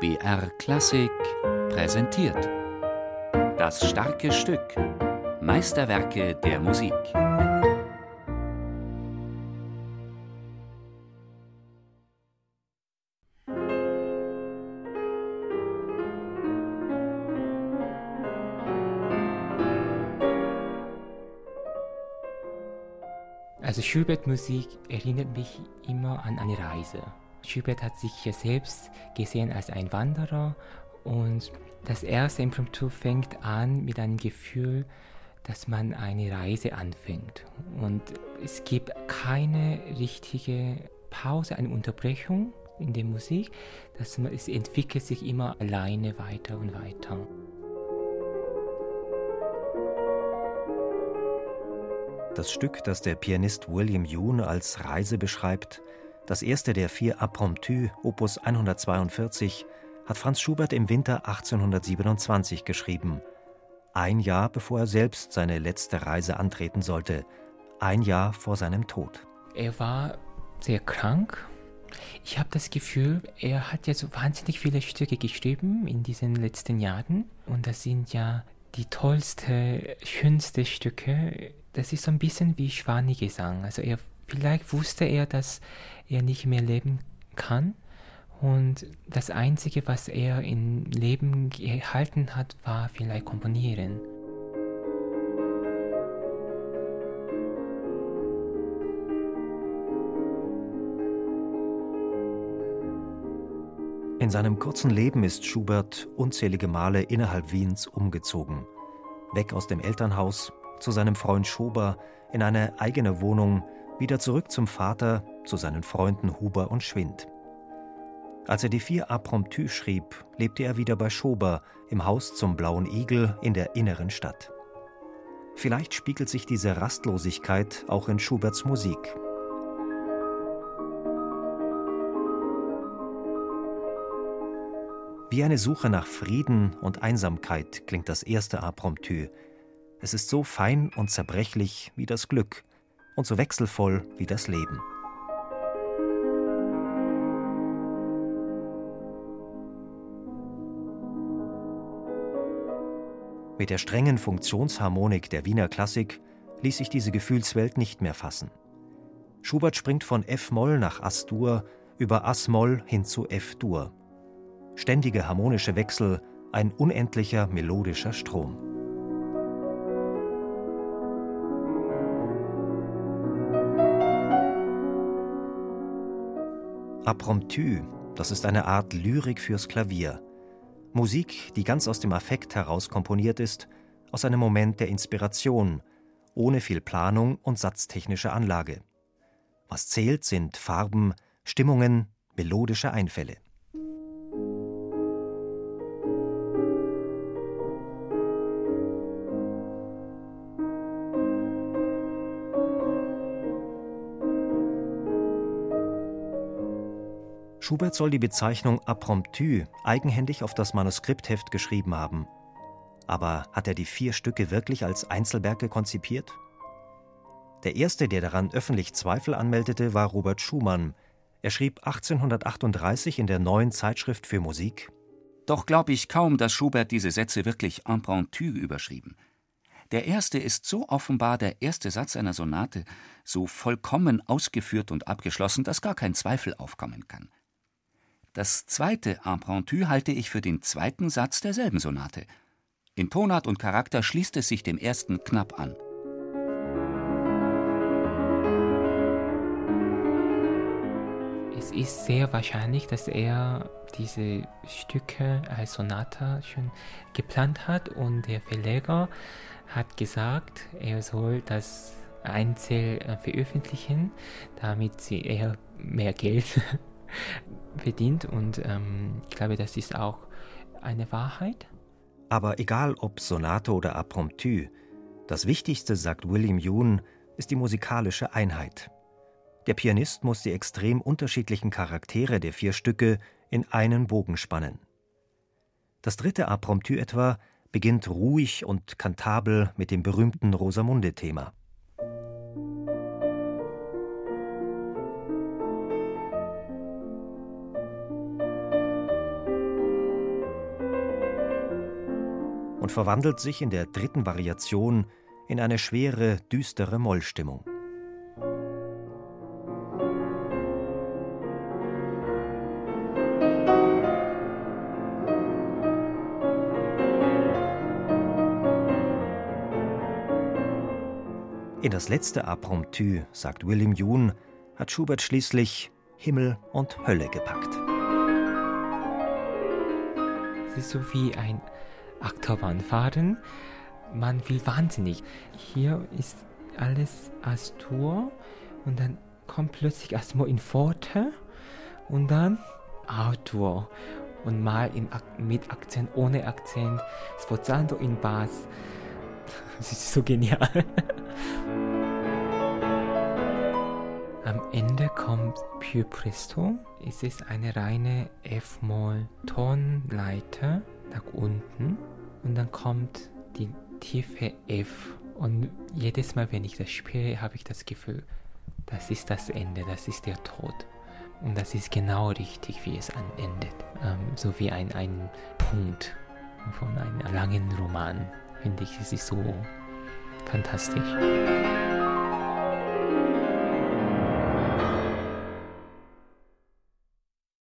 BR Klassik präsentiert. Das starke Stück. Meisterwerke der Musik. Also Schubert-Musik erinnert mich immer an eine Reise. Schubert hat sich ja selbst gesehen als ein Wanderer und das erste Impromptu fängt an mit einem Gefühl, dass man eine Reise anfängt. Und es gibt keine richtige Pause, eine Unterbrechung in der Musik. Man, es entwickelt sich immer alleine weiter und weiter. Das Stück, das der Pianist William Yoon als Reise beschreibt, das erste der vier Impromptu, Opus 142, hat Franz Schubert im Winter 1827 geschrieben, ein Jahr bevor er selbst seine letzte Reise antreten sollte, ein Jahr vor seinem Tod. Er war sehr krank. Ich habe das Gefühl, er hat ja so wahnsinnig viele Stücke geschrieben in diesen letzten Jahren und das sind ja die tollste, schönste Stücke das ist so ein bisschen wie Schwanigesang. Also er, vielleicht wusste er, dass er nicht mehr leben kann. Und das Einzige, was er im Leben gehalten hat, war vielleicht Komponieren. In seinem kurzen Leben ist Schubert unzählige Male innerhalb Wiens umgezogen. Weg aus dem Elternhaus, zu seinem Freund Schober in eine eigene Wohnung, wieder zurück zum Vater, zu seinen Freunden Huber und Schwind. Als er die vier Apromptu schrieb, lebte er wieder bei Schober im Haus zum Blauen Igel in der inneren Stadt. Vielleicht spiegelt sich diese Rastlosigkeit auch in Schuberts Musik. Wie eine Suche nach Frieden und Einsamkeit klingt das erste Apromptu, es ist so fein und zerbrechlich wie das Glück und so wechselvoll wie das Leben. Mit der strengen Funktionsharmonik der Wiener Klassik ließ sich diese Gefühlswelt nicht mehr fassen. Schubert springt von F-Moll nach As-Dur über As-Moll hin zu F-Dur. Ständige harmonische Wechsel, ein unendlicher melodischer Strom. Apromptu, das ist eine Art Lyrik fürs Klavier. Musik, die ganz aus dem Affekt heraus komponiert ist, aus einem Moment der Inspiration, ohne viel Planung und satztechnische Anlage. Was zählt, sind Farben, Stimmungen, melodische Einfälle. Schubert soll die Bezeichnung Apromptu eigenhändig auf das Manuskriptheft geschrieben haben. Aber hat er die vier Stücke wirklich als Einzelwerke konzipiert? Der erste, der daran öffentlich Zweifel anmeldete, war Robert Schumann. Er schrieb 1838 in der neuen Zeitschrift für Musik: Doch glaube ich kaum, dass Schubert diese Sätze wirklich impromptu überschrieben. Der erste ist so offenbar der erste Satz einer Sonate, so vollkommen ausgeführt und abgeschlossen, dass gar kein Zweifel aufkommen kann. Das zweite Impromptu halte ich für den zweiten Satz derselben Sonate. In Tonart und Charakter schließt es sich dem ersten knapp an. Es ist sehr wahrscheinlich, dass er diese Stücke als Sonate schon geplant hat und der Verleger hat gesagt, er soll das einzeln äh, veröffentlichen, damit sie eher mehr Geld verdient und ähm, ich glaube, das ist auch eine Wahrheit. Aber egal ob Sonate oder Apromptu, das Wichtigste, sagt William Yoon, ist die musikalische Einheit. Der Pianist muss die extrem unterschiedlichen Charaktere der vier Stücke in einen Bogen spannen. Das dritte Apromptu etwa beginnt ruhig und kantabel mit dem berühmten Rosamunde-Thema. Und verwandelt sich in der dritten Variation in eine schwere, düstere Mollstimmung. In das letzte Apromptu, sagt William Yoon, hat Schubert schließlich Himmel und Hölle gepackt. Es ist so wie ein Achterbahnfahren. Man will wahnsinnig. Hier ist alles Astur und dann kommt plötzlich Astur in Forte und dann Arthur und mal im, mit Akzent, ohne Akzent, Sforzando in Bass. Das ist so genial. Am Ende kommt Più Presto. Es ist eine reine F-Moll-Tonleiter nach unten und dann kommt die tiefe F. Und jedes Mal, wenn ich das spiele, habe ich das Gefühl, das ist das Ende, das ist der Tod. Und das ist genau richtig, wie es endet. Ähm, so wie ein, ein Punkt von einem langen Roman, finde ich, es ist so fantastisch.